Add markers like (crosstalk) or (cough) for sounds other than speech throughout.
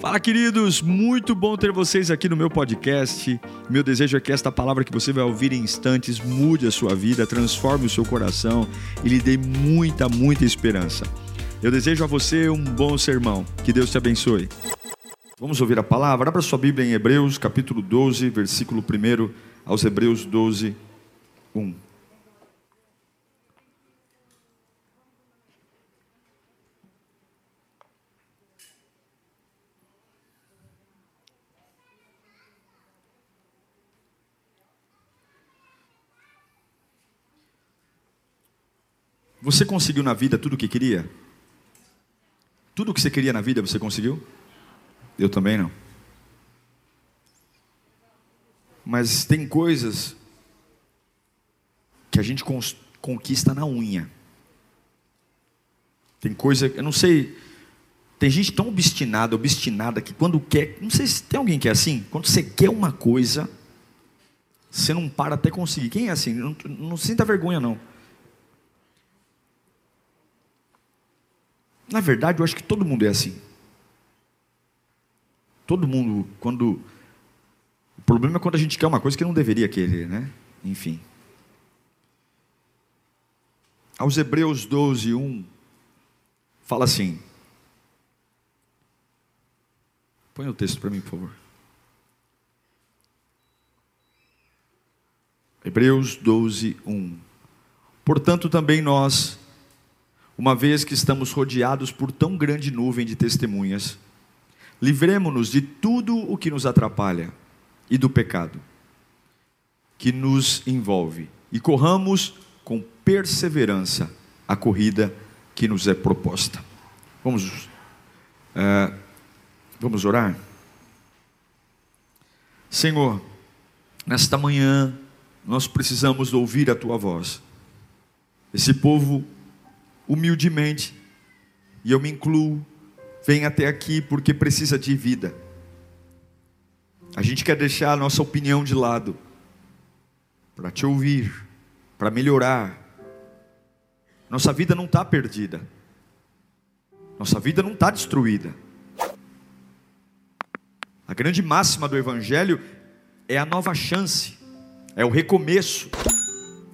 Fala, queridos! Muito bom ter vocês aqui no meu podcast. Meu desejo é que esta palavra que você vai ouvir em instantes mude a sua vida, transforme o seu coração e lhe dê muita, muita esperança. Eu desejo a você um bom sermão. Que Deus te abençoe. Vamos ouvir a palavra. Abra sua Bíblia em Hebreus, capítulo 12, versículo 1 aos Hebreus 12, 1. Você conseguiu na vida tudo o que queria? Tudo o que você queria na vida você conseguiu? Eu também não. Mas tem coisas que a gente conquista na unha. Tem coisa, eu não sei, tem gente tão obstinada, obstinada que quando quer, não sei se tem alguém que é assim, quando você quer uma coisa, você não para até conseguir. Quem é assim? Não, não sinta vergonha não. Na verdade, eu acho que todo mundo é assim. Todo mundo, quando. O problema é quando a gente quer uma coisa que não deveria querer, né? Enfim. Aos Hebreus 12, 1, fala assim. Põe o texto para mim, por favor. Hebreus 12, 1. Portanto, também nós uma vez que estamos rodeados por tão grande nuvem de testemunhas, livremos-nos de tudo o que nos atrapalha e do pecado que nos envolve e corramos com perseverança a corrida que nos é proposta. Vamos, é, vamos orar? Senhor, nesta manhã nós precisamos ouvir a tua voz. Esse povo humildemente, e eu me incluo, vem até aqui porque precisa de vida. A gente quer deixar a nossa opinião de lado, para te ouvir, para melhorar. Nossa vida não está perdida, nossa vida não está destruída. A grande máxima do Evangelho é a nova chance, é o recomeço,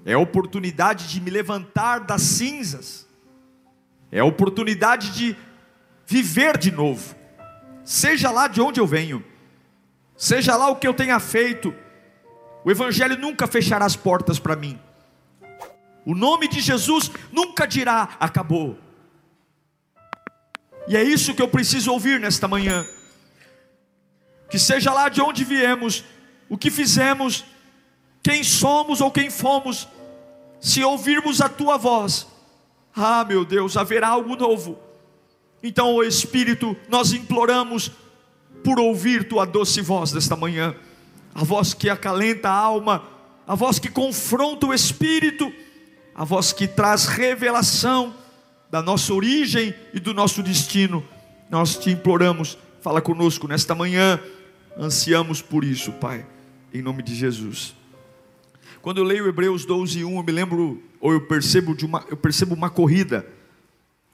é a oportunidade de me levantar das cinzas é a oportunidade de viver de novo, seja lá de onde eu venho, seja lá o que eu tenha feito, o Evangelho nunca fechará as portas para mim, o nome de Jesus nunca dirá acabou, e é isso que eu preciso ouvir nesta manhã, que seja lá de onde viemos, o que fizemos, quem somos ou quem fomos, se ouvirmos a tua voz, ah, meu Deus, haverá algo novo. Então, o Espírito, nós imploramos por ouvir tua doce voz desta manhã, a voz que acalenta a alma, a voz que confronta o espírito, a voz que traz revelação da nossa origem e do nosso destino. Nós te imploramos, fala conosco nesta manhã, ansiamos por isso, Pai, em nome de Jesus. Quando eu leio Hebreus 12, 1, eu me lembro, ou eu percebo, de uma, eu percebo uma corrida,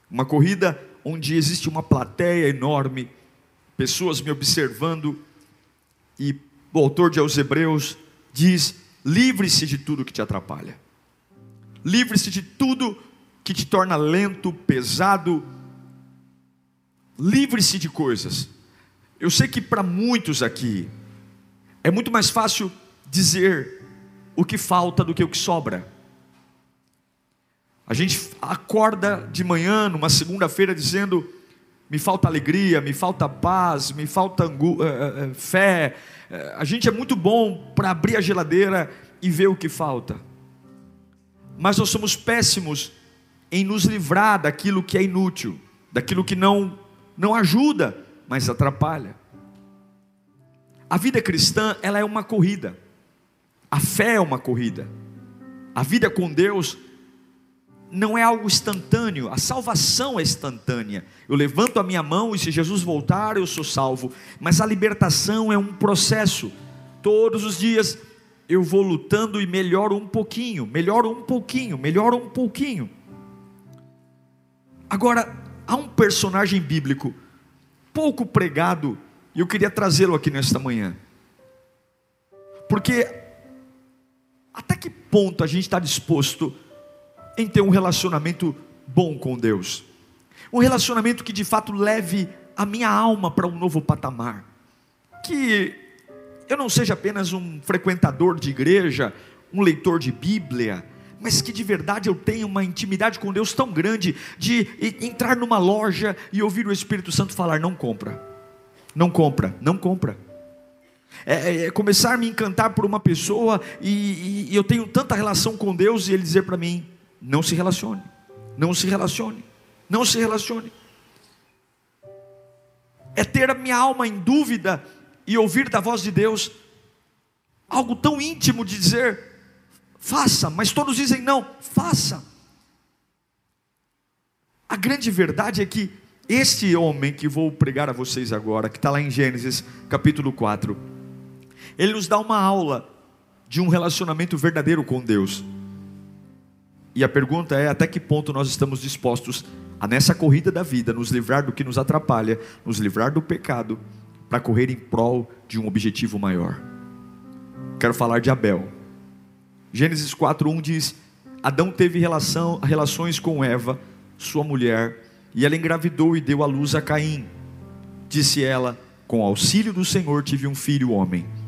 uma corrida onde existe uma plateia enorme, pessoas me observando, e o autor de aos Hebreus diz: livre-se de tudo que te atrapalha, livre-se de tudo que te torna lento, pesado, livre-se de coisas. Eu sei que para muitos aqui é muito mais fácil dizer o que falta do que o que sobra. A gente acorda de manhã, numa segunda-feira, dizendo: me falta alegria, me falta paz, me falta angu, uh, uh, fé. A gente é muito bom para abrir a geladeira e ver o que falta, mas nós somos péssimos em nos livrar daquilo que é inútil, daquilo que não, não ajuda, mas atrapalha. A vida cristã, ela é uma corrida. A fé é uma corrida. A vida com Deus não é algo instantâneo, a salvação é instantânea. Eu levanto a minha mão e se Jesus voltar, eu sou salvo. Mas a libertação é um processo. Todos os dias eu vou lutando e melhoro um pouquinho, melhoro um pouquinho, melhoro um pouquinho. Agora, há um personagem bíblico pouco pregado, e eu queria trazê-lo aqui nesta manhã. Porque até que ponto a gente está disposto em ter um relacionamento bom com Deus? Um relacionamento que de fato leve a minha alma para um novo patamar. Que eu não seja apenas um frequentador de igreja, um leitor de Bíblia, mas que de verdade eu tenha uma intimidade com Deus tão grande de entrar numa loja e ouvir o Espírito Santo falar: não compra, não compra, não compra. É, é, é começar a me encantar por uma pessoa e, e eu tenho tanta relação com Deus e ele dizer para mim: não se relacione, não se relacione, não se relacione. É ter a minha alma em dúvida e ouvir da voz de Deus algo tão íntimo de dizer: faça, mas todos dizem não, faça. A grande verdade é que este homem que vou pregar a vocês agora, que está lá em Gênesis capítulo 4, ele nos dá uma aula de um relacionamento verdadeiro com Deus. E a pergunta é: até que ponto nós estamos dispostos a, nessa corrida da vida, nos livrar do que nos atrapalha, nos livrar do pecado, para correr em prol de um objetivo maior? Quero falar de Abel. Gênesis 4:1 diz: Adão teve relação, relações com Eva, sua mulher, e ela engravidou e deu à luz a Caim. Disse ela: Com auxílio do Senhor tive um filho homem.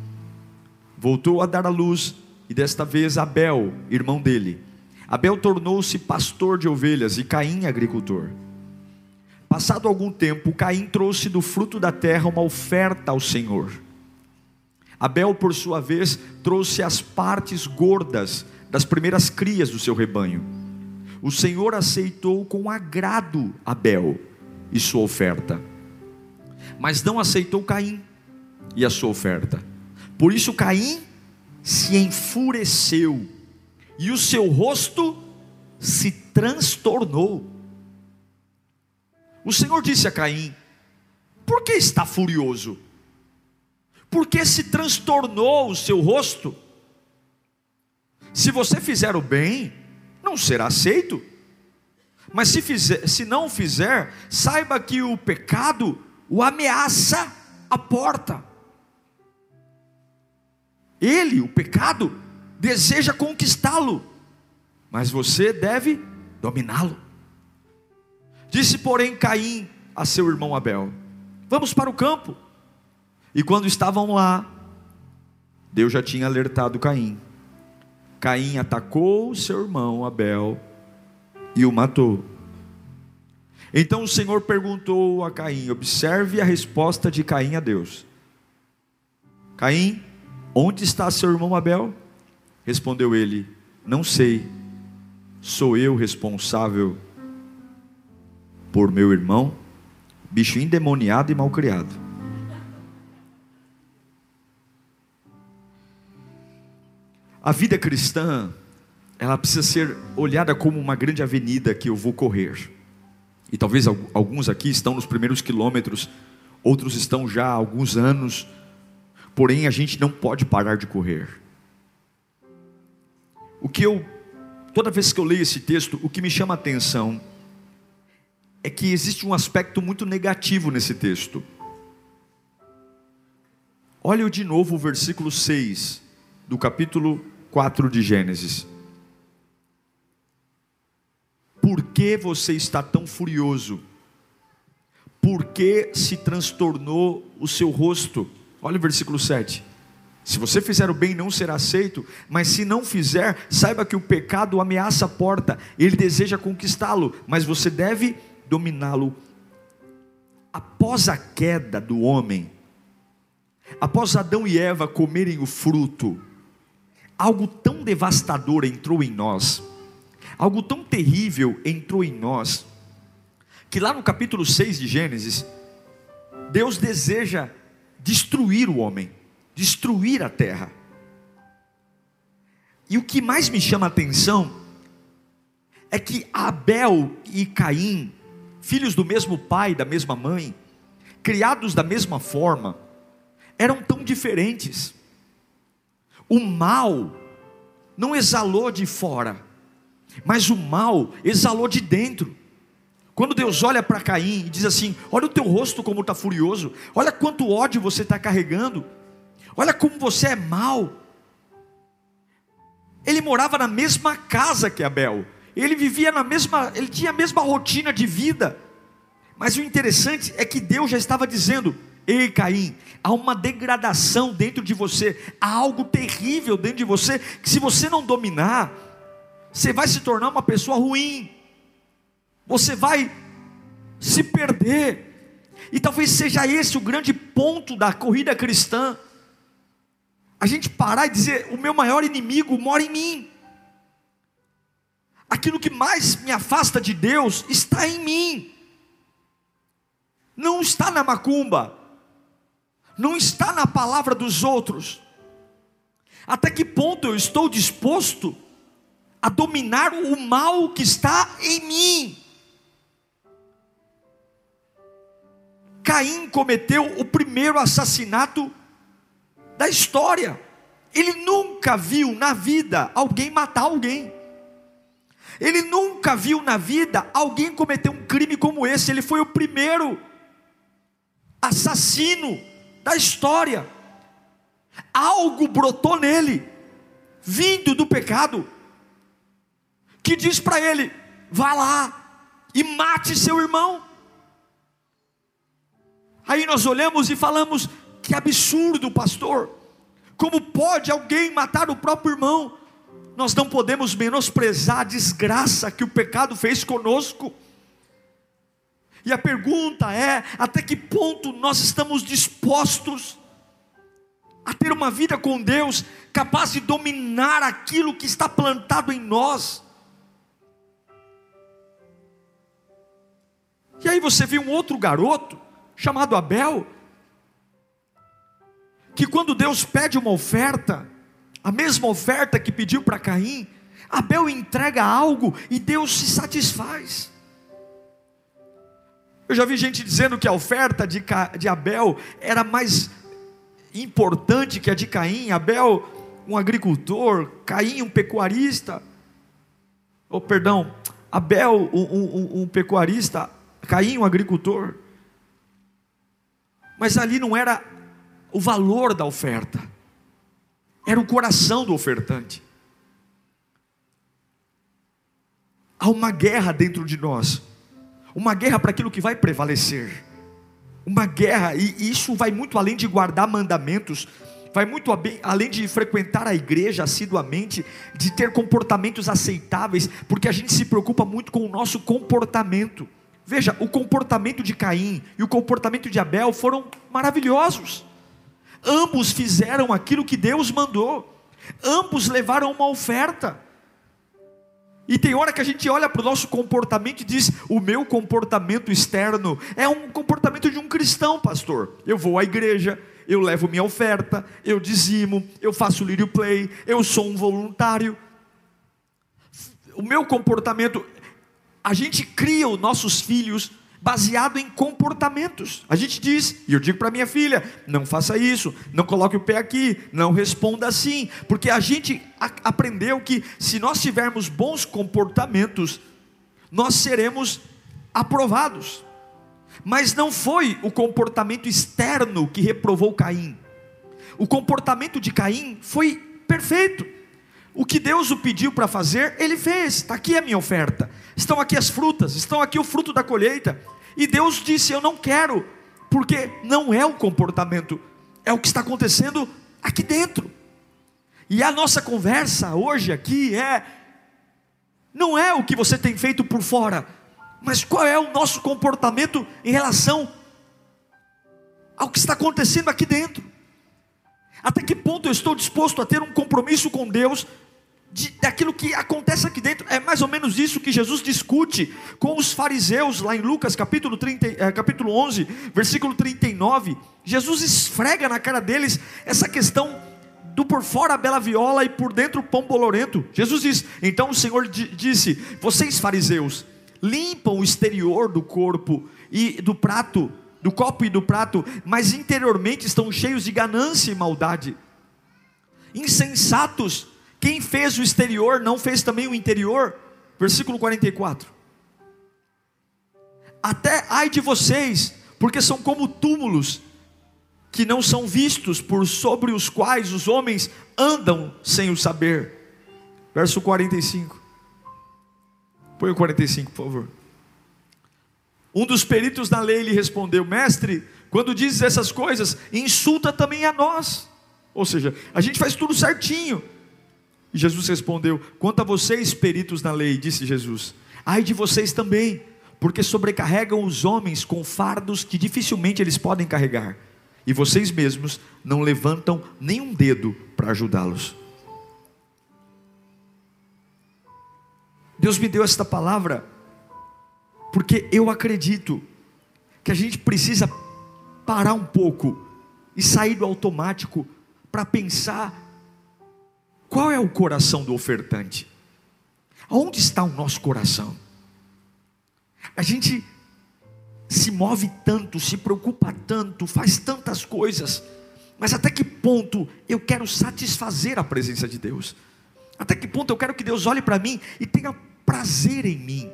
Voltou a dar à luz, e desta vez Abel, irmão dele. Abel tornou-se pastor de ovelhas e Caim agricultor. Passado algum tempo, Caim trouxe do fruto da terra uma oferta ao Senhor. Abel, por sua vez, trouxe as partes gordas das primeiras crias do seu rebanho. O Senhor aceitou com agrado Abel e sua oferta, mas não aceitou Caim e a sua oferta. Por isso Caim se enfureceu e o seu rosto se transtornou. O Senhor disse a Caim: Por que está furioso? porque se transtornou o seu rosto. Se você fizer o bem, não será aceito. Mas se, fizer, se não fizer, saiba que o pecado o ameaça a porta. Ele, o pecado, deseja conquistá-lo, mas você deve dominá-lo. Disse, porém, Caim a seu irmão Abel: Vamos para o campo. E quando estavam lá, Deus já tinha alertado Caim. Caim atacou seu irmão Abel e o matou. Então o Senhor perguntou a Caim: observe a resposta de Caim a Deus. Caim, onde está seu irmão Abel? Respondeu ele: Não sei, sou eu responsável por meu irmão, bicho endemoniado e malcriado. A vida cristã, ela precisa ser olhada como uma grande avenida que eu vou correr. E talvez alguns aqui estão nos primeiros quilômetros, outros estão já há alguns anos, porém a gente não pode parar de correr. O que eu, toda vez que eu leio esse texto, o que me chama a atenção é que existe um aspecto muito negativo nesse texto. Olha de novo o versículo 6 do capítulo 4 de Gênesis. Por que você está tão furioso? Por que se transtornou o seu rosto? Olha o versículo 7. Se você fizer o bem, não será aceito, mas se não fizer, saiba que o pecado ameaça a porta, ele deseja conquistá-lo, mas você deve dominá-lo. Após a queda do homem, após Adão e Eva comerem o fruto, algo tão devastador entrou em nós, algo tão terrível entrou em nós, que lá no capítulo 6 de Gênesis, Deus deseja destruir o homem, destruir a terra. E o que mais me chama a atenção é que Abel e Caim, filhos do mesmo pai, da mesma mãe, criados da mesma forma, eram tão diferentes. O mal não exalou de fora, mas o mal exalou de dentro. Quando Deus olha para Caim e diz assim: Olha o teu rosto como está furioso, olha quanto ódio você está carregando, olha como você é mau. Ele morava na mesma casa que Abel, ele vivia na mesma, ele tinha a mesma rotina de vida. Mas o interessante é que Deus já estava dizendo: Ei, Caim, há uma degradação dentro de você, há algo terrível dentro de você, que se você não dominar, você vai se tornar uma pessoa ruim, você vai se perder, e talvez seja esse o grande ponto da corrida cristã, a gente parar e dizer: o meu maior inimigo mora em mim, aquilo que mais me afasta de Deus está em mim, não está na macumba, não está na palavra dos outros. Até que ponto eu estou disposto a dominar o mal que está em mim? Caim cometeu o primeiro assassinato da história. Ele nunca viu na vida alguém matar alguém. Ele nunca viu na vida alguém cometer um crime como esse. Ele foi o primeiro assassino da história. Algo brotou nele, vindo do pecado, que diz para ele: vá lá e mate seu irmão. Aí nós olhamos e falamos: que absurdo, pastor! Como pode alguém matar o próprio irmão? Nós não podemos menosprezar a desgraça que o pecado fez conosco. E a pergunta é: até que ponto nós estamos dispostos a ter uma vida com Deus, capaz de dominar aquilo que está plantado em nós? E aí você viu um outro garoto, chamado Abel, que quando Deus pede uma oferta, a mesma oferta que pediu para Caim, Abel entrega algo e Deus se satisfaz. Eu já vi gente dizendo que a oferta de, de Abel era mais importante que a de Caim. Abel, um agricultor, Caim, um pecuarista. Oh, perdão, Abel, um, um, um pecuarista, Caim, um agricultor. Mas ali não era o valor da oferta, era o coração do ofertante. Há uma guerra dentro de nós uma guerra para aquilo que vai prevalecer, uma guerra, e isso vai muito além de guardar mandamentos, vai muito além de frequentar a igreja assiduamente, de ter comportamentos aceitáveis, porque a gente se preocupa muito com o nosso comportamento. Veja, o comportamento de Caim e o comportamento de Abel foram maravilhosos. Ambos fizeram aquilo que Deus mandou. Ambos levaram uma oferta. E tem hora que a gente olha para o nosso comportamento e diz: o meu comportamento externo é um comportamento de um cristão, pastor. Eu vou à igreja, eu levo minha oferta, eu dizimo, eu faço lírio play, eu sou um voluntário. O meu comportamento, a gente cria os nossos filhos baseado em comportamentos. A gente diz, e eu digo para minha filha: não faça isso, não coloque o pé aqui, não responda assim, porque a gente a aprendeu que se nós tivermos bons comportamentos, nós seremos aprovados. Mas não foi o comportamento externo que reprovou Caim. O comportamento de Caim foi perfeito. O que Deus o pediu para fazer, ele fez. Está aqui a minha oferta. Estão aqui as frutas, estão aqui o fruto da colheita. E Deus disse: Eu não quero, porque não é o comportamento, é o que está acontecendo aqui dentro. E a nossa conversa hoje aqui é: não é o que você tem feito por fora, mas qual é o nosso comportamento em relação ao que está acontecendo aqui dentro. Até que ponto eu estou disposto a ter um compromisso com Deus de, daquilo que acontece aqui dentro. É mais ou menos isso que Jesus discute com os fariseus lá em Lucas capítulo, 30, eh, capítulo 11, versículo 39. Jesus esfrega na cara deles essa questão do por fora a bela viola e por dentro o pão bolorento. Jesus diz: Então o Senhor disse: Vocês fariseus limpam o exterior do corpo e do prato, do copo e do prato, mas interiormente estão cheios de ganância e maldade. Insensatos, quem fez o exterior não fez também o interior? Versículo 44. até ai de vocês, porque são como túmulos que não são vistos, por sobre os quais os homens andam sem o saber. Verso 45. Põe o 45, por favor. Um dos peritos da lei lhe respondeu: Mestre, quando dizes essas coisas, insulta também a nós. Ou seja, a gente faz tudo certinho. E Jesus respondeu: Quanto a vocês, peritos na lei, disse Jesus, ai de vocês também, porque sobrecarregam os homens com fardos que dificilmente eles podem carregar, e vocês mesmos não levantam nenhum dedo para ajudá-los. Deus me deu esta palavra, porque eu acredito que a gente precisa parar um pouco e sair do automático para pensar qual é o coração do ofertante? Aonde está o nosso coração? A gente se move tanto, se preocupa tanto, faz tantas coisas, mas até que ponto eu quero satisfazer a presença de Deus? Até que ponto eu quero que Deus olhe para mim e tenha prazer em mim?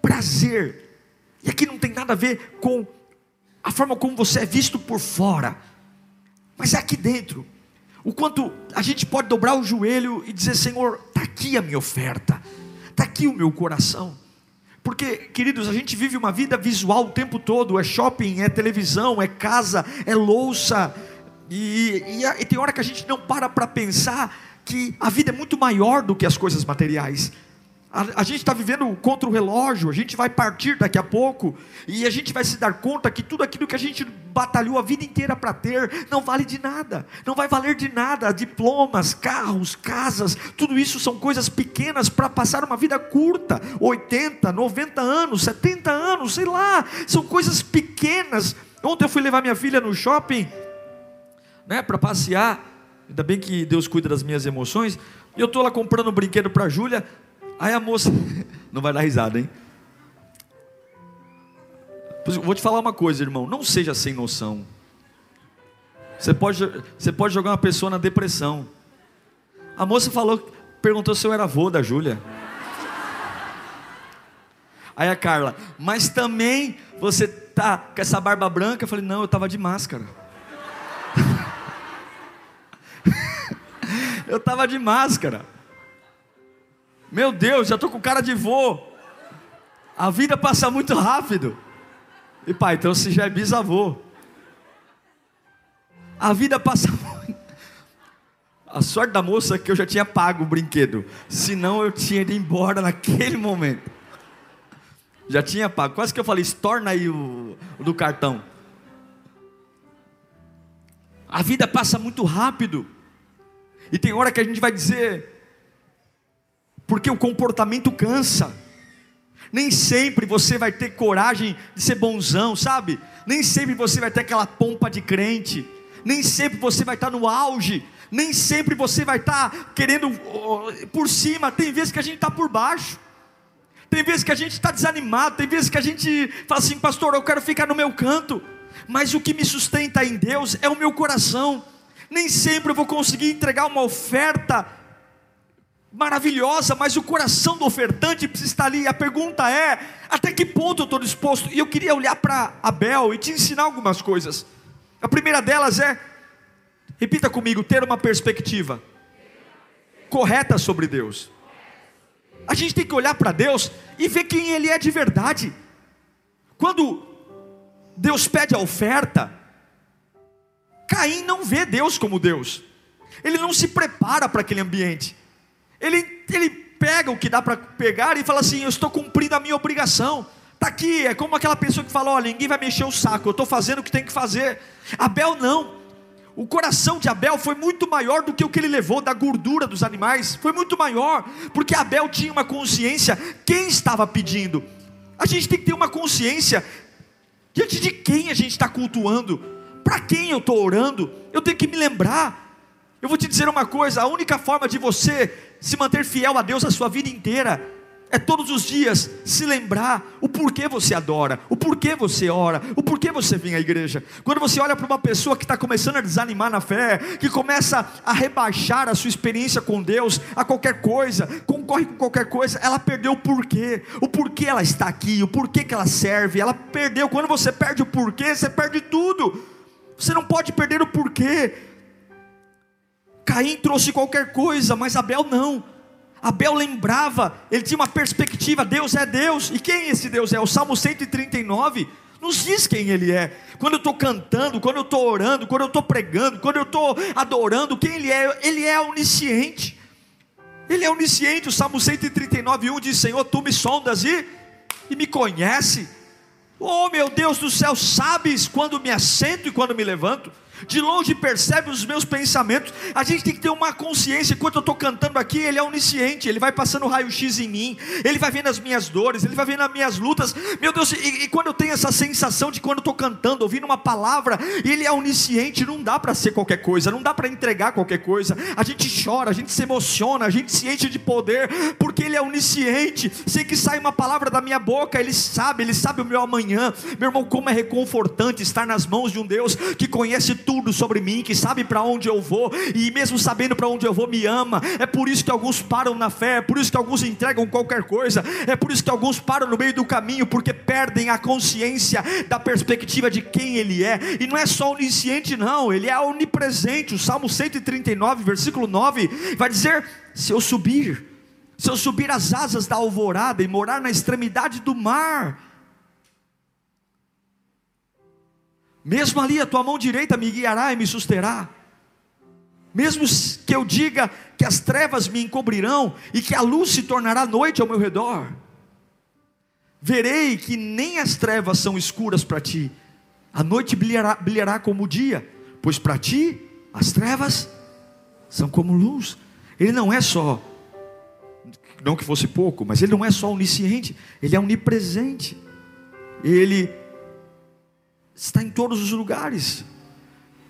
Prazer. E aqui não tem nada a ver com a forma como você é visto por fora, mas é aqui dentro. O quanto a gente pode dobrar o joelho e dizer: Senhor, está aqui a minha oferta, está aqui o meu coração. Porque, queridos, a gente vive uma vida visual o tempo todo: é shopping, é televisão, é casa, é louça. E, e, e tem hora que a gente não para para pensar que a vida é muito maior do que as coisas materiais. A, a, gente está vivendo contra o relógio, a gente vai partir daqui a pouco, e a gente vai se dar conta que tudo aquilo que a gente batalhou a vida inteira para ter, não vale de nada, não vai valer de nada. Diplomas, carros, casas, tudo isso são coisas pequenas para passar uma vida curta 80, 90 anos, 70 anos, sei lá, são coisas pequenas. Ontem eu fui levar minha filha no shopping, né, para passear, ainda bem que Deus cuida das minhas emoções, eu estou lá comprando um brinquedo para a Júlia. Aí a moça, (laughs) não vai dar risada, hein? Vou te falar uma coisa, irmão, não seja sem noção. Você pode, você pode jogar uma pessoa na depressão. A moça falou, perguntou se eu era avô da Júlia. Aí a Carla, mas também você tá com essa barba branca? Eu falei, não, eu estava de máscara. (laughs) eu estava de máscara. Meu Deus, já estou com cara de vô. A vida passa muito rápido. E pai, então você já é bisavô. A vida passa. (laughs) A sorte da moça é que eu já tinha pago o brinquedo. Senão eu tinha ido embora (laughs) naquele momento. Já tinha pago. Quase que eu falei, estorna aí o, o do cartão. A vida passa muito rápido. E tem hora que a gente vai dizer, porque o comportamento cansa. Nem sempre você vai ter coragem de ser bonzão, sabe? Nem sempre você vai ter aquela pompa de crente. Nem sempre você vai estar no auge. Nem sempre você vai estar querendo por cima. Tem vezes que a gente está por baixo. Tem vezes que a gente está desanimado. Tem vezes que a gente fala assim, pastor, eu quero ficar no meu canto. Mas o que me sustenta em Deus é o meu coração. Nem sempre eu vou conseguir entregar uma oferta maravilhosa, mas o coração do ofertante precisa estar ali. A pergunta é: até que ponto eu estou disposto? E eu queria olhar para Abel e te ensinar algumas coisas. A primeira delas é, repita comigo, ter uma perspectiva correta sobre Deus. A gente tem que olhar para Deus e ver quem Ele é de verdade. Quando Deus pede a oferta, Caim não vê Deus como Deus, ele não se prepara para aquele ambiente. Ele, ele pega o que dá para pegar e fala assim: Eu estou cumprindo a minha obrigação. Está aqui, é como aquela pessoa que fala: Olha, ninguém vai mexer o saco, eu estou fazendo o que tem que fazer. Abel não. O coração de Abel foi muito maior do que o que ele levou da gordura dos animais, foi muito maior, porque Abel tinha uma consciência, quem estava pedindo? A gente tem que ter uma consciência diante de quem a gente está cultuando, para quem eu estou orando, eu tenho que me lembrar. Eu vou te dizer uma coisa: a única forma de você se manter fiel a Deus a sua vida inteira é todos os dias se lembrar o porquê você adora, o porquê você ora, o porquê você vem à igreja. Quando você olha para uma pessoa que está começando a desanimar na fé, que começa a rebaixar a sua experiência com Deus a qualquer coisa, concorre com qualquer coisa, ela perdeu o porquê, o porquê ela está aqui, o porquê que ela serve, ela perdeu. Quando você perde o porquê, você perde tudo. Você não pode perder o porquê. Caim trouxe qualquer coisa, mas Abel não. Abel lembrava, ele tinha uma perspectiva: Deus é Deus, e quem esse Deus é? O Salmo 139 nos diz quem Ele é. Quando eu estou cantando, quando eu estou orando, quando eu estou pregando, quando eu estou adorando, quem Ele é? Ele é onisciente. Ele é onisciente. O Salmo 139, 1 diz: Senhor, tu me sondas e, e me conhece. Oh meu Deus do céu, sabes quando me assento e quando me levanto de longe percebe os meus pensamentos. A gente tem que ter uma consciência. Enquanto eu estou cantando aqui, Ele é onisciente. Ele vai passando raio-x em mim. Ele vai vendo as minhas dores. Ele vai vendo as minhas lutas. Meu Deus, e, e quando eu tenho essa sensação de quando eu estou cantando, ouvindo uma palavra, Ele é onisciente. Não dá para ser qualquer coisa. Não dá para entregar qualquer coisa. A gente chora, a gente se emociona, a gente se enche de poder, porque Ele é onisciente. Sei que sai uma palavra da minha boca, Ele sabe, Ele sabe o meu amanhã. Meu irmão, como é reconfortante estar nas mãos de um Deus que conhece tudo tudo sobre mim, que sabe para onde eu vou, e mesmo sabendo para onde eu vou, me ama. É por isso que alguns param na fé, é por isso que alguns entregam qualquer coisa, é por isso que alguns param no meio do caminho, porque perdem a consciência da perspectiva de quem Ele é, e não é só onisciente, não, Ele é onipresente. O Salmo 139, versículo 9, vai dizer: Se eu subir, se eu subir as asas da alvorada e morar na extremidade do mar, Mesmo ali a tua mão direita me guiará e me susterá. Mesmo que eu diga que as trevas me encobrirão e que a luz se tornará noite ao meu redor, verei que nem as trevas são escuras para ti. A noite brilhará, brilhará como o dia, pois para ti as trevas são como luz. Ele não é só, não que fosse pouco, mas ele não é só onisciente, ele é onipresente. Ele está em todos os lugares.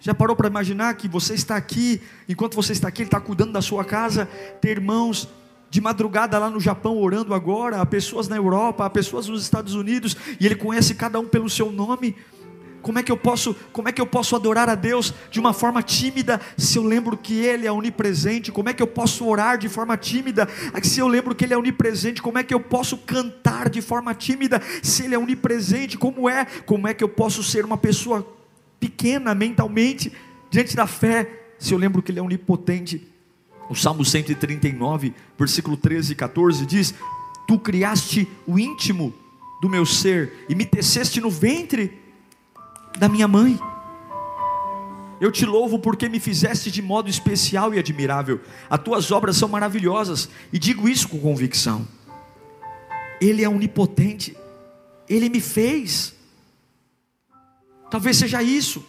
Já parou para imaginar que você está aqui, enquanto você está aqui, Ele está cuidando da sua casa, ter irmãos de madrugada lá no Japão orando agora, há pessoas na Europa, há pessoas nos Estados Unidos, e Ele conhece cada um pelo seu nome. Como é que eu posso, como é que eu posso adorar a Deus de uma forma tímida se eu lembro que ele é onipresente? Como é que eu posso orar de forma tímida se eu lembro que ele é onipresente? Como é que eu posso cantar de forma tímida se ele é onipresente? Como é? Como é que eu posso ser uma pessoa pequena mentalmente diante da fé se eu lembro que ele é onipotente? O Salmo 139, versículo 13 e 14 diz: Tu criaste o íntimo do meu ser e me teceste no ventre da minha mãe. Eu te louvo porque me fizeste de modo especial e admirável. As tuas obras são maravilhosas e digo isso com convicção. Ele é onipotente. Ele me fez. Talvez seja isso.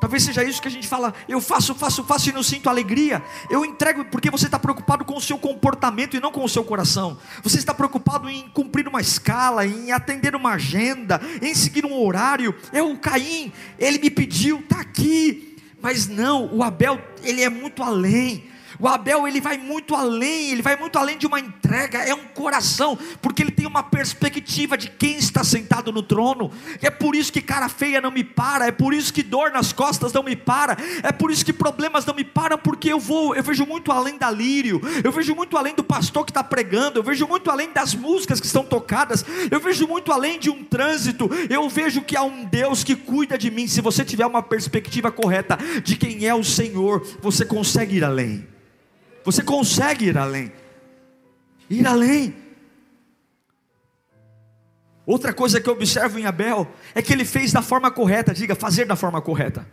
Talvez seja isso que a gente fala, eu faço, faço, faço e não sinto alegria. Eu entrego porque você está preocupado com o seu comportamento e não com o seu coração. Você está preocupado em cumprir uma escala, em atender uma agenda, em seguir um horário. É o Caim, ele me pediu, está aqui. Mas não, o Abel, ele é muito além. O Abel ele vai muito além, ele vai muito além de uma entrega, é um coração, porque ele tem uma perspectiva de quem está sentado no trono. É por isso que cara feia não me para, é por isso que dor nas costas não me para, é por isso que problemas não me param, porque eu vou, eu vejo muito além da lírio, eu vejo muito além do pastor que está pregando, eu vejo muito além das músicas que estão tocadas, eu vejo muito além de um trânsito, eu vejo que há um Deus que cuida de mim. Se você tiver uma perspectiva correta de quem é o Senhor, você consegue ir além. Você consegue ir além. Ir além. Outra coisa que eu observo em Abel é que ele fez da forma correta, diga, fazer da forma correta.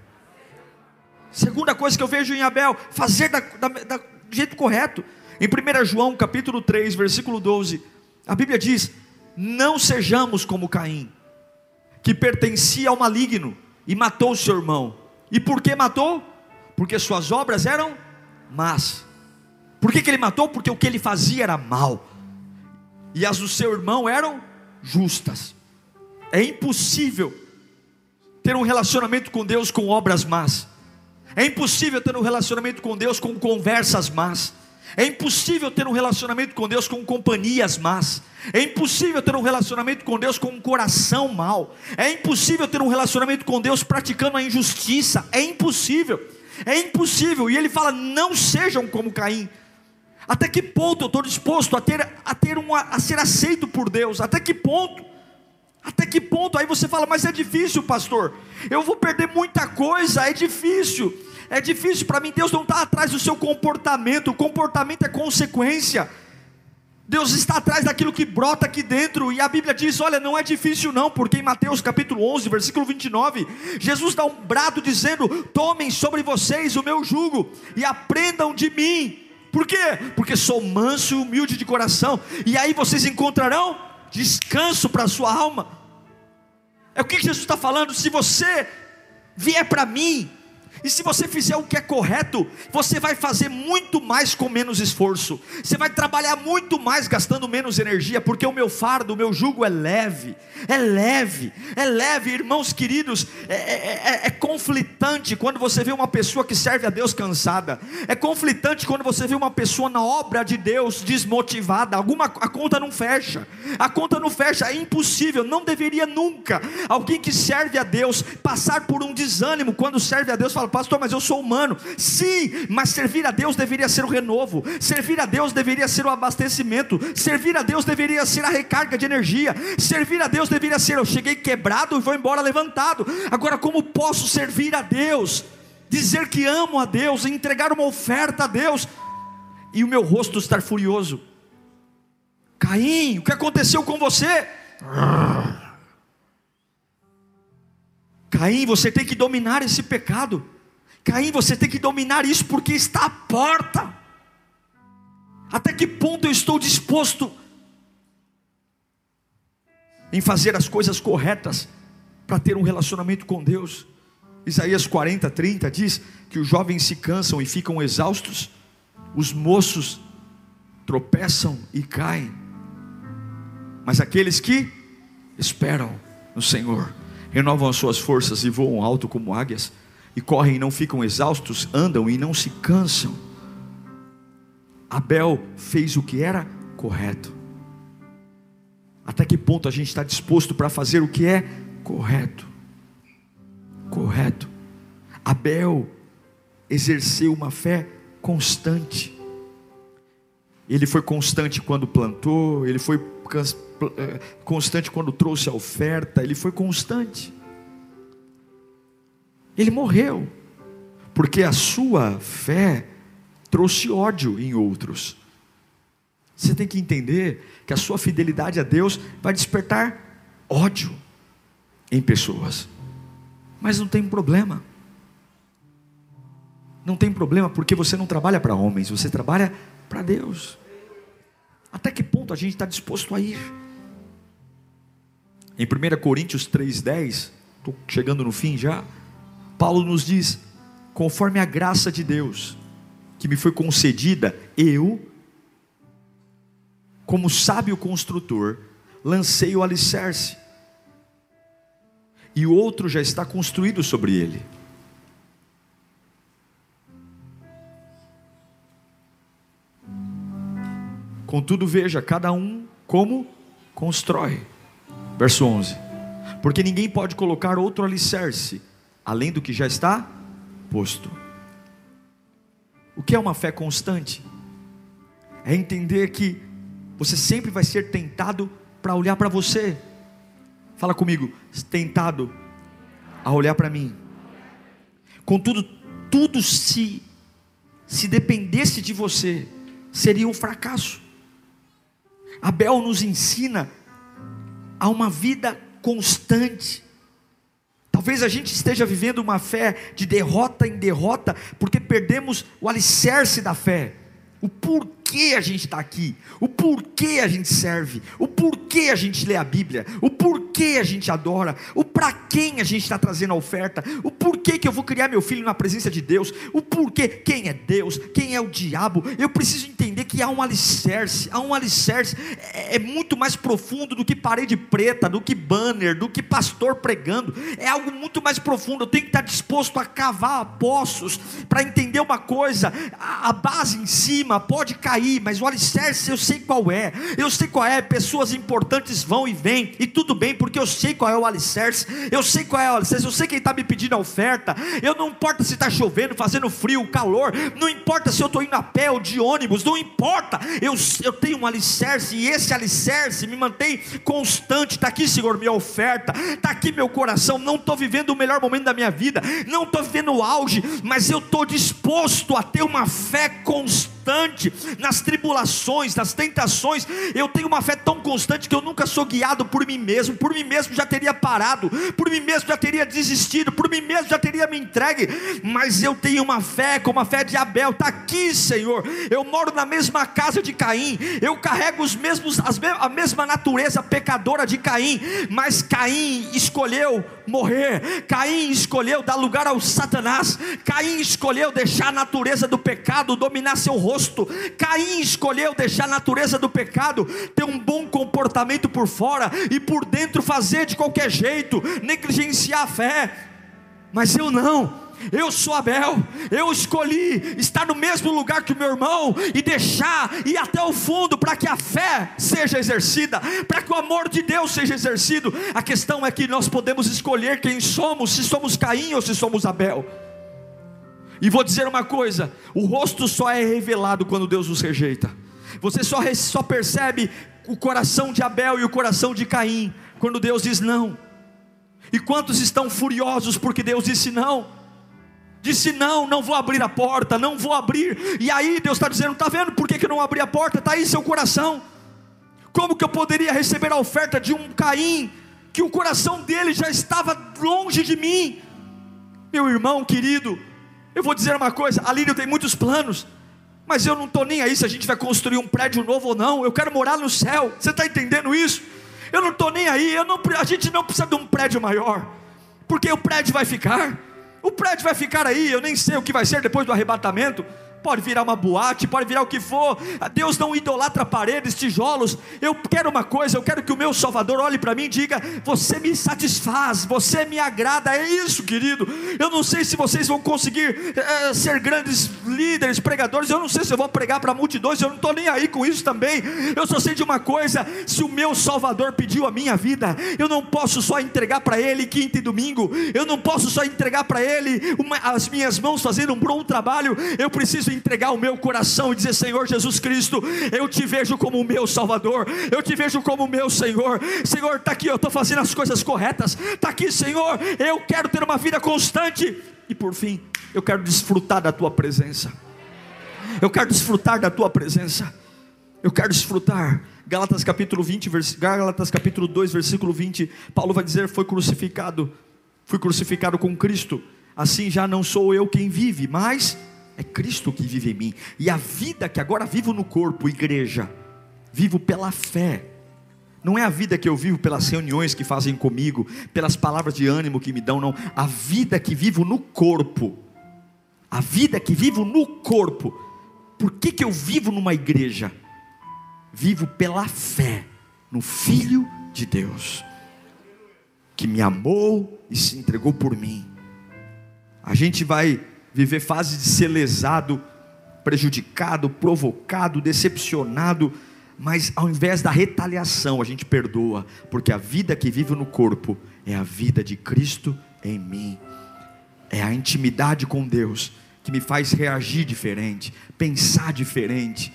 Segunda coisa que eu vejo em Abel, fazer da, da, da, do jeito correto. Em 1 João capítulo 3, versículo 12, a Bíblia diz: Não sejamos como Caim, que pertencia ao maligno e matou seu irmão. E por que matou? Porque suas obras eram más. Por que, que ele matou? Porque o que ele fazia era mal, e as do seu irmão eram justas. É impossível ter um relacionamento com Deus com obras más, é impossível ter um relacionamento com Deus com conversas más, É impossível ter um relacionamento com Deus com companhias más. É impossível ter um relacionamento com Deus com um coração mau. É impossível ter um relacionamento com Deus praticando a injustiça. É impossível. É impossível. E ele fala: não sejam como Caim. Até que ponto eu estou disposto a ter, a ter uma, a ser aceito por Deus? Até que ponto? Até que ponto? Aí você fala, mas é difícil, pastor. Eu vou perder muita coisa, é difícil. É difícil para mim, Deus não está atrás do seu comportamento, o comportamento é consequência. Deus está atrás daquilo que brota aqui dentro, e a Bíblia diz: olha, não é difícil não, porque em Mateus capítulo 11, versículo 29, Jesus dá um brado dizendo: tomem sobre vocês o meu jugo e aprendam de mim. Por quê? Porque sou manso e humilde de coração, e aí vocês encontrarão descanso para a sua alma. É o que Jesus está falando: se você vier para mim, e se você fizer o que é correto, você vai fazer muito mais com menos esforço. Você vai trabalhar muito mais gastando menos energia, porque o meu fardo, o meu jugo é leve. É leve, é leve, irmãos queridos. É, é, é, é conflitante quando você vê uma pessoa que serve a Deus cansada. É conflitante quando você vê uma pessoa na obra de Deus desmotivada. Alguma a conta não fecha. A conta não fecha, é impossível. Não deveria nunca alguém que serve a Deus passar por um desânimo quando serve a Deus. Fala, pastor, mas eu sou humano. Sim, mas servir a Deus deveria ser o renovo, servir a Deus deveria ser o abastecimento, servir a Deus deveria ser a recarga de energia, servir a Deus deveria ser: eu cheguei quebrado e vou embora levantado. Agora, como posso servir a Deus, dizer que amo a Deus, entregar uma oferta a Deus, e o meu rosto estar furioso? Caim, o que aconteceu com você? Caim, você tem que dominar esse pecado. Caim, você tem que dominar isso porque está à porta. Até que ponto eu estou disposto em fazer as coisas corretas para ter um relacionamento com Deus? Isaías 40, 30 diz que os jovens se cansam e ficam exaustos, os moços tropeçam e caem, mas aqueles que esperam no Senhor renovam as suas forças e voam alto como águias e correm e não ficam exaustos, andam e não se cansam. Abel fez o que era correto. Até que ponto a gente está disposto para fazer o que é correto? Correto. Abel exerceu uma fé constante. Ele foi constante quando plantou, ele foi eh, constante quando trouxe a oferta, ele foi constante. Ele morreu, porque a sua fé trouxe ódio em outros. Você tem que entender que a sua fidelidade a Deus vai despertar ódio em pessoas, mas não tem problema. Não tem problema porque você não trabalha para homens, você trabalha para Deus. Até que ponto a gente está disposto a ir? Em 1 Coríntios 3,10, estou chegando no fim já. Paulo nos diz: conforme a graça de Deus que me foi concedida, eu, como sábio construtor, lancei o alicerce, e o outro já está construído sobre ele. Contudo, veja, cada um como constrói. Verso 11: Porque ninguém pode colocar outro alicerce além do que já está posto. O que é uma fé constante? É entender que você sempre vai ser tentado para olhar para você. Fala comigo, tentado a olhar para mim. Contudo, tudo se se dependesse de você, seria um fracasso. Abel nos ensina a uma vida constante, Talvez a gente esteja vivendo uma fé de derrota em derrota, porque perdemos o alicerce da fé. O porquê a gente está aqui, o porquê a gente serve, o porquê a gente lê a Bíblia, o porquê a gente adora, o para quem a gente está trazendo a oferta, o porquê que eu vou criar meu filho na presença de Deus, o porquê, quem é Deus, quem é o diabo. Eu preciso entender que há um alicerce, há um alicerce, é, é muito mais profundo do que parede preta, do que banner, do que pastor pregando, é algo muito mais profundo. Eu tenho que estar disposto a cavar poços para entender uma coisa: a, a base em cima pode cair, mas o alicerce eu sei qual é, eu sei qual é. Pessoas importantes vão e vêm, e tudo bem, porque eu sei qual é o alicerce, eu sei qual é o alicerce, eu sei quem está me pedindo a oferta. Eu não importa se está chovendo, fazendo frio, calor, não importa se eu estou indo a pé ou de ônibus, não importa, eu, eu tenho um alicerce, e esse alicerce me mantém constante. Está aqui, Senhor, minha oferta, está aqui meu coração. Não estou vivendo o melhor momento da minha vida, não estou vivendo o auge, mas eu estou disposto a ter uma fé constante nas tribulações, nas tentações. Eu tenho uma fé tão constante que eu nunca sou guiado por mim mesmo, por mim mesmo já teria parado, por mim mesmo já teria desistido, por mim mesmo já teria me entregue, mas eu tenho uma fé como a fé de Abel, está aqui, Senhor. Eu moro na mesma casa de Caim, eu carrego os mesmos, as, a mesma natureza pecadora de Caim, mas Caim escolheu morrer, Caim escolheu dar lugar ao Satanás, Caim escolheu deixar a natureza do pecado dominar seu rosto, Caim escolheu deixar a natureza do pecado ter um bom comportamento por fora e por dentro fazer de qualquer jeito, negligenciar a fé, mas eu não. Eu sou Abel, eu escolhi estar no mesmo lugar que o meu irmão e deixar ir até o fundo para que a fé seja exercida, para que o amor de Deus seja exercido. A questão é que nós podemos escolher quem somos, se somos Caim ou se somos Abel. E vou dizer uma coisa: o rosto só é revelado quando Deus nos rejeita. Você só, só percebe o coração de Abel e o coração de Caim quando Deus diz não. E quantos estão furiosos porque Deus disse não? Disse: Não, não vou abrir a porta, não vou abrir. E aí Deus está dizendo: Está vendo por que, que não abri a porta? Está aí seu coração. Como que eu poderia receber a oferta de um Caim, que o coração dele já estava longe de mim? Meu irmão querido, eu vou dizer uma coisa: a Lírio tem muitos planos, mas eu não estou nem aí se a gente vai construir um prédio novo ou não. Eu quero morar no céu, você está entendendo isso? Eu não estou nem aí, não, a gente não precisa de um prédio maior, porque o prédio vai ficar. O prédio vai ficar aí, eu nem sei o que vai ser depois do arrebatamento pode virar uma boate, pode virar o que for. Deus não idolatra paredes, tijolos. Eu quero uma coisa, eu quero que o meu Salvador olhe para mim e diga: Você me satisfaz, você me agrada. É isso, querido. Eu não sei se vocês vão conseguir é, ser grandes líderes, pregadores. Eu não sei se eu vou pregar para multidões. Eu não estou nem aí com isso também. Eu só sei de uma coisa: se o meu Salvador pediu a minha vida, eu não posso só entregar para Ele quinta e domingo. Eu não posso só entregar para Ele uma, as minhas mãos fazendo um bom trabalho. Eu preciso entregar o meu coração e dizer: Senhor Jesus Cristo, eu te vejo como o meu Salvador, eu te vejo como o meu Senhor. Senhor, está aqui, eu estou fazendo as coisas corretas, está aqui, Senhor, eu quero ter uma vida constante. E por fim, eu quero desfrutar da tua presença. Eu quero desfrutar da tua presença. Eu quero desfrutar. Gálatas capítulo 20, vers... Gálatas capítulo 2, versículo 20, Paulo vai dizer: "Foi crucificado, fui crucificado com Cristo. Assim já não sou eu quem vive, mas é Cristo que vive em mim. E a vida que agora vivo no corpo, igreja, vivo pela fé. Não é a vida que eu vivo pelas reuniões que fazem comigo, pelas palavras de ânimo que me dão, não. A vida que vivo no corpo. A vida que vivo no corpo. Por que, que eu vivo numa igreja? Vivo pela fé no Filho de Deus, que me amou e se entregou por mim. A gente vai viver fase de ser lesado, prejudicado, provocado, decepcionado, mas ao invés da retaliação, a gente perdoa, porque a vida que vive no corpo é a vida de Cristo em mim, é a intimidade com Deus que me faz reagir diferente, pensar diferente,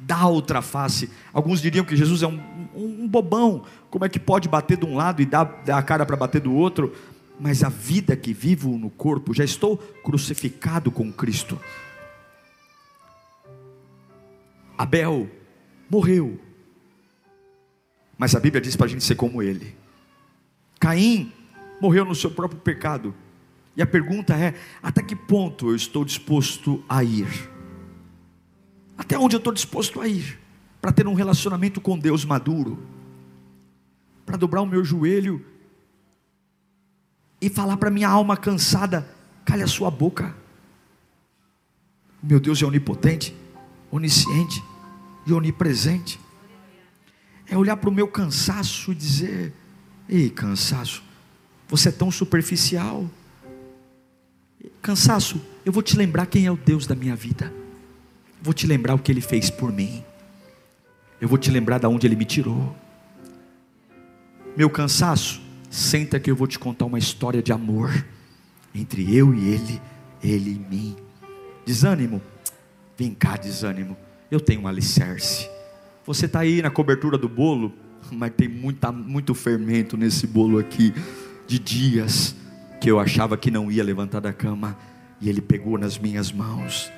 dar outra face. Alguns diriam que Jesus é um, um, um bobão, como é que pode bater de um lado e dar, dar a cara para bater do outro? Mas a vida que vivo no corpo, já estou crucificado com Cristo. Abel morreu, mas a Bíblia diz para a gente ser como ele. Caim morreu no seu próprio pecado, e a pergunta é: até que ponto eu estou disposto a ir? Até onde eu estou disposto a ir para ter um relacionamento com Deus maduro, para dobrar o meu joelho e falar para minha alma cansada: cale a sua boca. Meu Deus é onipotente, onisciente e onipresente. É olhar para o meu cansaço e dizer: Ei, cansaço, você é tão superficial. Cansaço, eu vou te lembrar quem é o Deus da minha vida. Vou te lembrar o que Ele fez por mim. Eu vou te lembrar de onde Ele me tirou. Meu cansaço, senta que eu vou te contar uma história de amor entre eu e Ele, Ele e mim. Desânimo, vem cá, desânimo. Eu tenho um alicerce. Você está aí na cobertura do bolo, mas tem muita, muito fermento nesse bolo aqui, de dias que eu achava que não ia levantar da cama, e Ele pegou nas minhas mãos.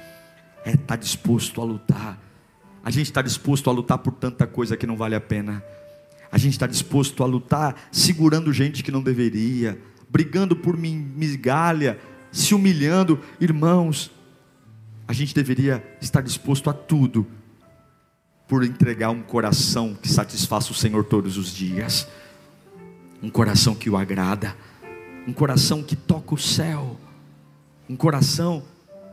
É estar tá disposto a lutar. A gente está disposto a lutar por tanta coisa que não vale a pena. A gente está disposto a lutar segurando gente que não deveria, brigando por migalha, se humilhando. Irmãos, a gente deveria estar disposto a tudo por entregar um coração que satisfaça o Senhor todos os dias, um coração que o agrada, um coração que toca o céu, um coração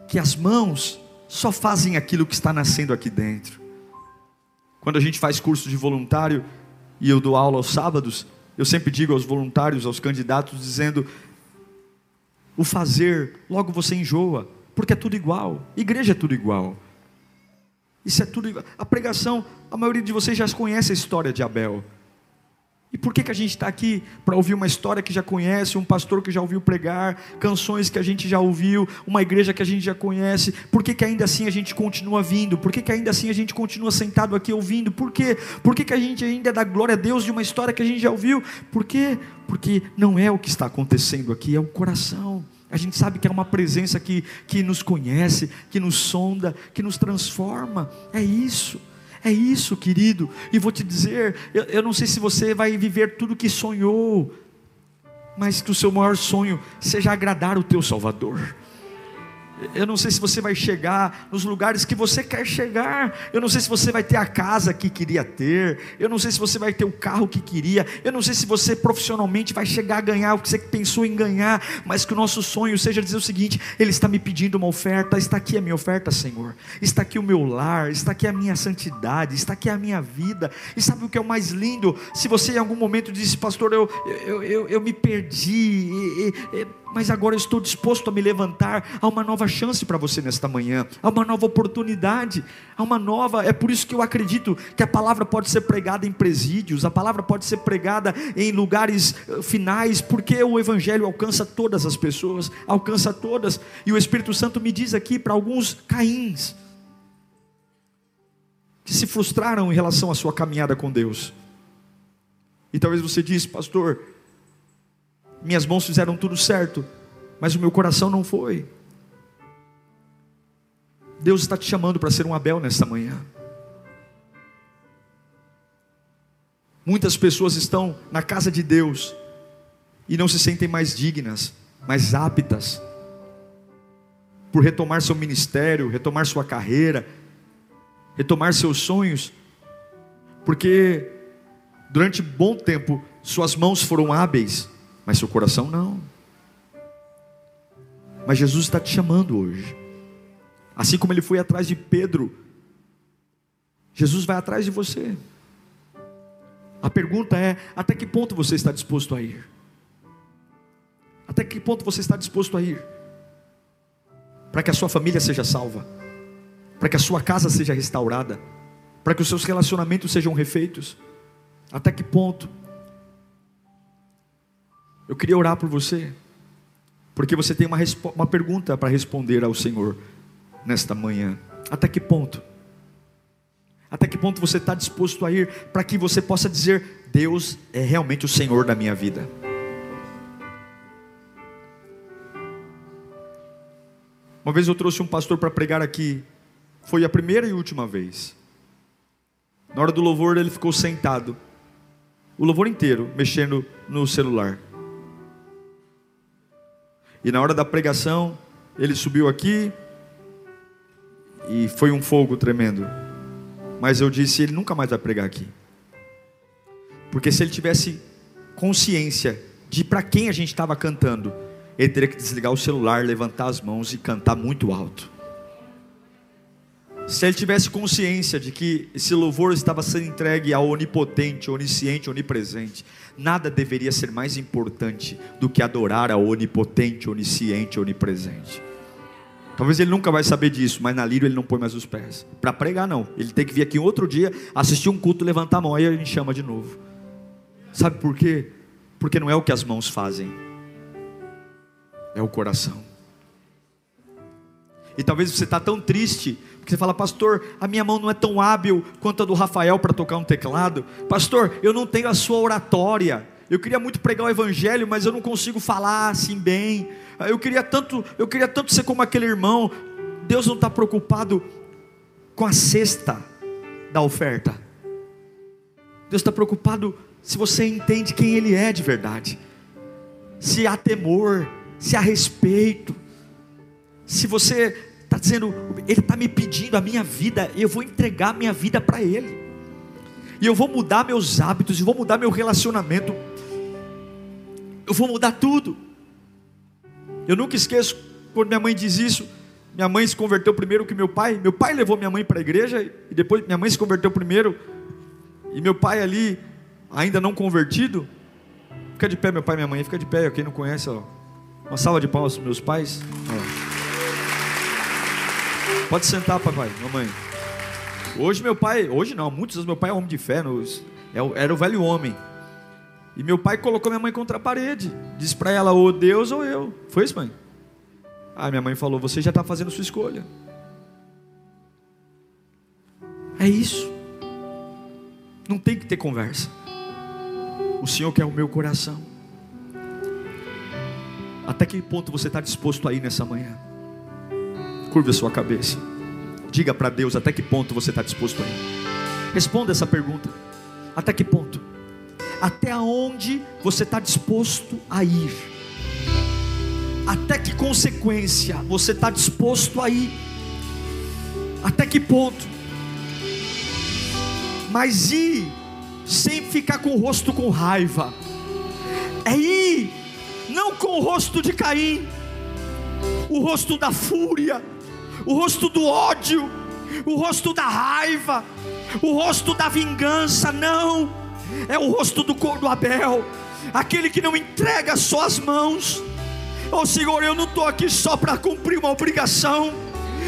que as mãos só fazem aquilo que está nascendo aqui dentro. Quando a gente faz curso de voluntário e eu dou aula aos sábados, eu sempre digo aos voluntários, aos candidatos, dizendo: o fazer, logo você enjoa, porque é tudo igual, igreja é tudo igual. Isso é tudo. A pregação, a maioria de vocês já conhece a história de Abel. E por que, que a gente está aqui? Para ouvir uma história que já conhece, um pastor que já ouviu pregar, canções que a gente já ouviu, uma igreja que a gente já conhece. Por que, que ainda assim a gente continua vindo? Por que, que ainda assim a gente continua sentado aqui ouvindo? Por quê? Por que, que a gente ainda dá glória a Deus de uma história que a gente já ouviu? Por quê? Porque não é o que está acontecendo aqui, é o coração. A gente sabe que é uma presença que, que nos conhece, que nos sonda, que nos transforma. É isso. É isso, querido. E vou te dizer: eu, eu não sei se você vai viver tudo que sonhou, mas que o seu maior sonho seja agradar o teu Salvador. Eu não sei se você vai chegar nos lugares que você quer chegar. Eu não sei se você vai ter a casa que queria ter. Eu não sei se você vai ter o carro que queria. Eu não sei se você profissionalmente vai chegar a ganhar o que você pensou em ganhar. Mas que o nosso sonho seja dizer o seguinte: Ele está me pedindo uma oferta. Está aqui a minha oferta, Senhor. Está aqui o meu lar. Está aqui a minha santidade. Está aqui a minha vida. E sabe o que é o mais lindo? Se você em algum momento disse, Pastor, eu, eu, eu, eu me perdi. E, e, mas agora estou disposto a me levantar. Há uma nova chance para você nesta manhã, há uma nova oportunidade, há uma nova. É por isso que eu acredito que a palavra pode ser pregada em presídios, a palavra pode ser pregada em lugares eh, finais, porque o Evangelho alcança todas as pessoas, alcança todas, e o Espírito Santo me diz aqui para alguns caíns que se frustraram em relação à sua caminhada com Deus. E talvez você diz, pastor, minhas mãos fizeram tudo certo, mas o meu coração não foi. Deus está te chamando para ser um Abel nesta manhã. Muitas pessoas estão na casa de Deus e não se sentem mais dignas, mais aptas por retomar seu ministério, retomar sua carreira, retomar seus sonhos, porque durante bom tempo suas mãos foram hábeis, mas seu coração não. Mas Jesus está te chamando hoje. Assim como ele foi atrás de Pedro, Jesus vai atrás de você. A pergunta é: até que ponto você está disposto a ir? Até que ponto você está disposto a ir? Para que a sua família seja salva, para que a sua casa seja restaurada, para que os seus relacionamentos sejam refeitos. Até que ponto? Eu queria orar por você, porque você tem uma, uma pergunta para responder ao Senhor nesta manhã. Até que ponto? Até que ponto você está disposto a ir para que você possa dizer: Deus é realmente o Senhor da minha vida? Uma vez eu trouxe um pastor para pregar aqui, foi a primeira e última vez. Na hora do louvor ele ficou sentado, o louvor inteiro, mexendo no celular. E na hora da pregação, ele subiu aqui e foi um fogo tremendo. Mas eu disse: ele nunca mais vai pregar aqui. Porque se ele tivesse consciência de para quem a gente estava cantando, ele teria que desligar o celular, levantar as mãos e cantar muito alto. Se ele tivesse consciência de que esse louvor estava sendo entregue ao onipotente, onisciente, onipresente, nada deveria ser mais importante do que adorar ao onipotente, onisciente, onipresente. Talvez ele nunca vai saber disso, mas na lírio ele não põe mais os pés. Para pregar, não. Ele tem que vir aqui outro dia, assistir um culto, levantar a mão, aí a gente chama de novo. Sabe por quê? Porque não é o que as mãos fazem, é o coração. E talvez você está tão triste, porque você fala, pastor, a minha mão não é tão hábil quanto a do Rafael para tocar um teclado. Pastor, eu não tenho a sua oratória. Eu queria muito pregar o evangelho, mas eu não consigo falar assim bem. Eu queria tanto, eu queria tanto ser como aquele irmão. Deus não está preocupado com a cesta da oferta. Deus está preocupado se você entende quem Ele é de verdade. Se há temor, se há respeito. Se você está dizendo, Ele está me pedindo a minha vida, eu vou entregar a minha vida para Ele. E eu vou mudar meus hábitos, e vou mudar meu relacionamento. Eu vou mudar tudo. Eu nunca esqueço quando minha mãe diz isso. Minha mãe se converteu primeiro que meu pai. Meu pai levou minha mãe para a igreja e depois minha mãe se converteu primeiro. E meu pai ali, ainda não convertido, fica de pé, meu pai e minha mãe, fica de pé. Quem não conhece, ó, uma salva de palmas para meus pais. Ó. Pode sentar, papai, mamãe. Hoje meu pai, hoje não, muitos anos meu pai é homem de fé, nos, é era o velho homem. E meu pai colocou minha mãe contra a parede. Disse para ela, ou Deus ou eu. Foi isso, mãe? Ah, minha mãe falou, você já está fazendo sua escolha. É isso. Não tem que ter conversa. O Senhor quer o meu coração. Até que ponto você está disposto a ir nessa manhã? Curva a sua cabeça. Diga para Deus até que ponto você está disposto a ir. Responda essa pergunta. Até que ponto? até onde você está disposto a ir, até que consequência você está disposto a ir, até que ponto, mas ir sem ficar com o rosto com raiva, é ir, não com o rosto de Caim, o rosto da fúria, o rosto do ódio, o rosto da raiva, o rosto da vingança, não é o rosto do, do Abel, aquele que não entrega só as mãos. Oh Senhor, eu não estou aqui só para cumprir uma obrigação.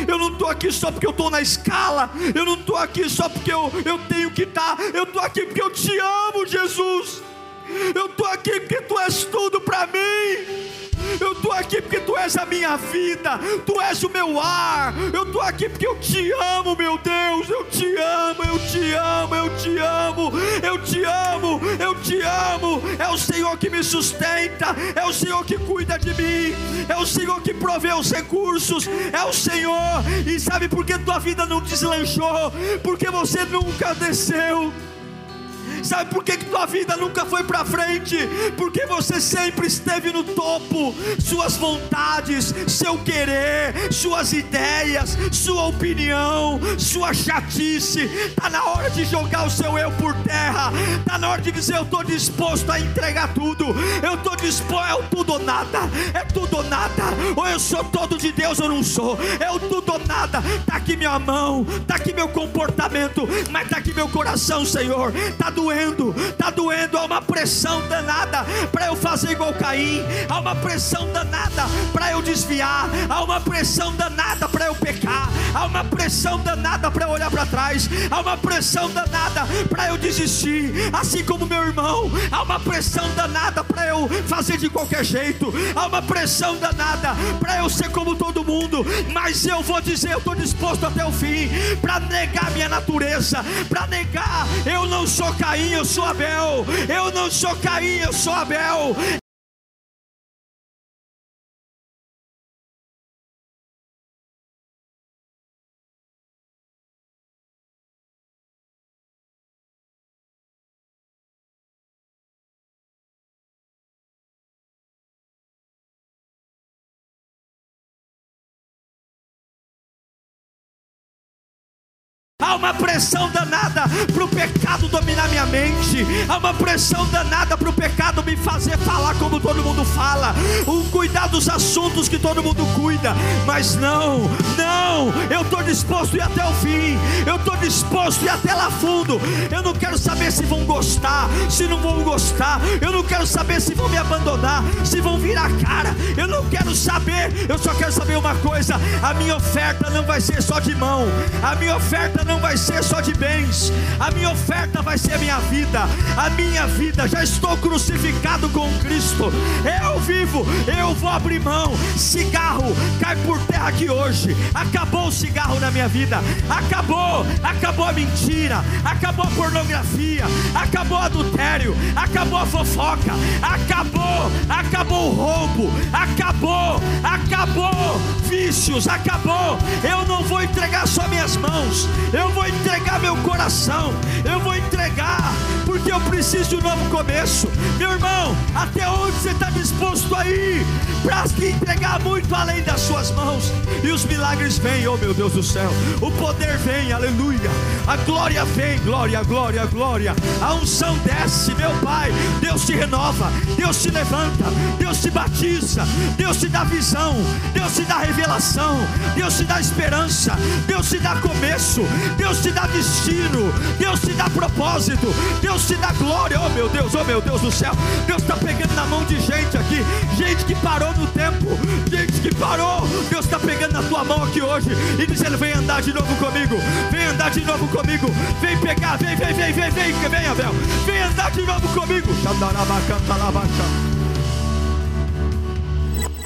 Eu não estou aqui só porque eu estou na escala. Eu não estou aqui só porque eu, eu tenho que estar. Tá. Eu estou aqui porque eu te amo, Jesus. Eu estou aqui porque tu és tudo para mim. Eu estou aqui porque tu és a minha vida, tu és o meu ar. Eu estou aqui porque eu te amo, meu Deus. Eu te amo, eu te amo, eu te amo, eu te amo, eu te amo. É o Senhor que me sustenta, é o Senhor que cuida de mim, é o Senhor que provê os recursos, é o Senhor. E sabe por que tua vida não deslanchou? Porque você nunca desceu. Sabe por que, que tua vida nunca foi para frente? Porque você sempre esteve no topo. Suas vontades, seu querer, suas ideias, sua opinião, sua chatice. Está na hora de jogar o seu eu por terra. Está na hora de dizer: Eu estou disposto a entregar tudo. Eu estou disposto, é o tudo ou nada. É tudo ou nada. Ou eu sou todo de Deus ou não sou. É o tudo ou nada. Está aqui minha mão, está aqui meu comportamento, mas está aqui meu coração, Senhor. Está doendo doendo, está doendo, há uma pressão danada para eu fazer igual Caim, há uma pressão danada para eu desviar, há uma pressão danada para eu pecar, há uma pressão danada para eu olhar para trás, há uma pressão danada para desistir, assim como meu irmão, há uma pressão danada para eu fazer de qualquer jeito, há uma pressão danada para eu ser como todo mundo, mas eu vou dizer, eu estou disposto até o fim para negar minha natureza, para negar, eu não sou Caim eu sou Abel. Eu não sou Caim, eu sou Abel. Uma pressão danada para o pecado dominar minha mente. Há uma pressão danada para o pecado me fazer falar como todo mundo fala. O cuidar dos assuntos que todo mundo cuida. Mas não, não. Eu estou disposto a ir até o fim. Eu estou disposto a ir até lá fundo. Eu não quero saber se vão gostar, se não vão gostar. Eu não quero saber se vão me abandonar, se vão virar cara. Eu não quero saber. Eu só quero saber uma coisa: a minha oferta não vai ser só de mão. A minha oferta não vai ser só de bens, a minha oferta vai ser a minha vida, a minha vida, já estou crucificado com Cristo, eu vivo, eu vou abrir mão. Cigarro cai por terra aqui hoje, acabou o cigarro na minha vida, acabou, acabou a mentira, acabou a pornografia, acabou o adultério, acabou a fofoca, acabou, acabou o roubo, acabou, acabou. Vícios, acabou. Eu não vou entregar só minhas mãos, eu vou entregar meu coração, eu vou entregar, porque eu preciso de um novo começo. Meu irmão, até onde você está disposto a ir para entregar muito além das suas mãos? E os milagres vêm, oh meu Deus do céu, o poder vem, aleluia, a glória vem, glória, glória, glória, a unção desce, meu Pai, Deus te renova, Deus te levanta, Deus te batiza, Deus te dá visão, Deus te dá revelação, Deus te dá esperança, Deus te dá começo, Deus te dá destino, Deus te dá propósito, Deus te dá glória. Oh meu Deus, oh meu Deus do céu, Deus está pegando na mão de gente aqui, gente que parou no tempo, gente que parou. Deus está pegando na tua mão aqui hoje e dizendo: Vem andar de novo comigo, vem andar de novo comigo, vem pegar, vem, vem, vem, vem, vem, vem, Abel, vem andar de novo comigo.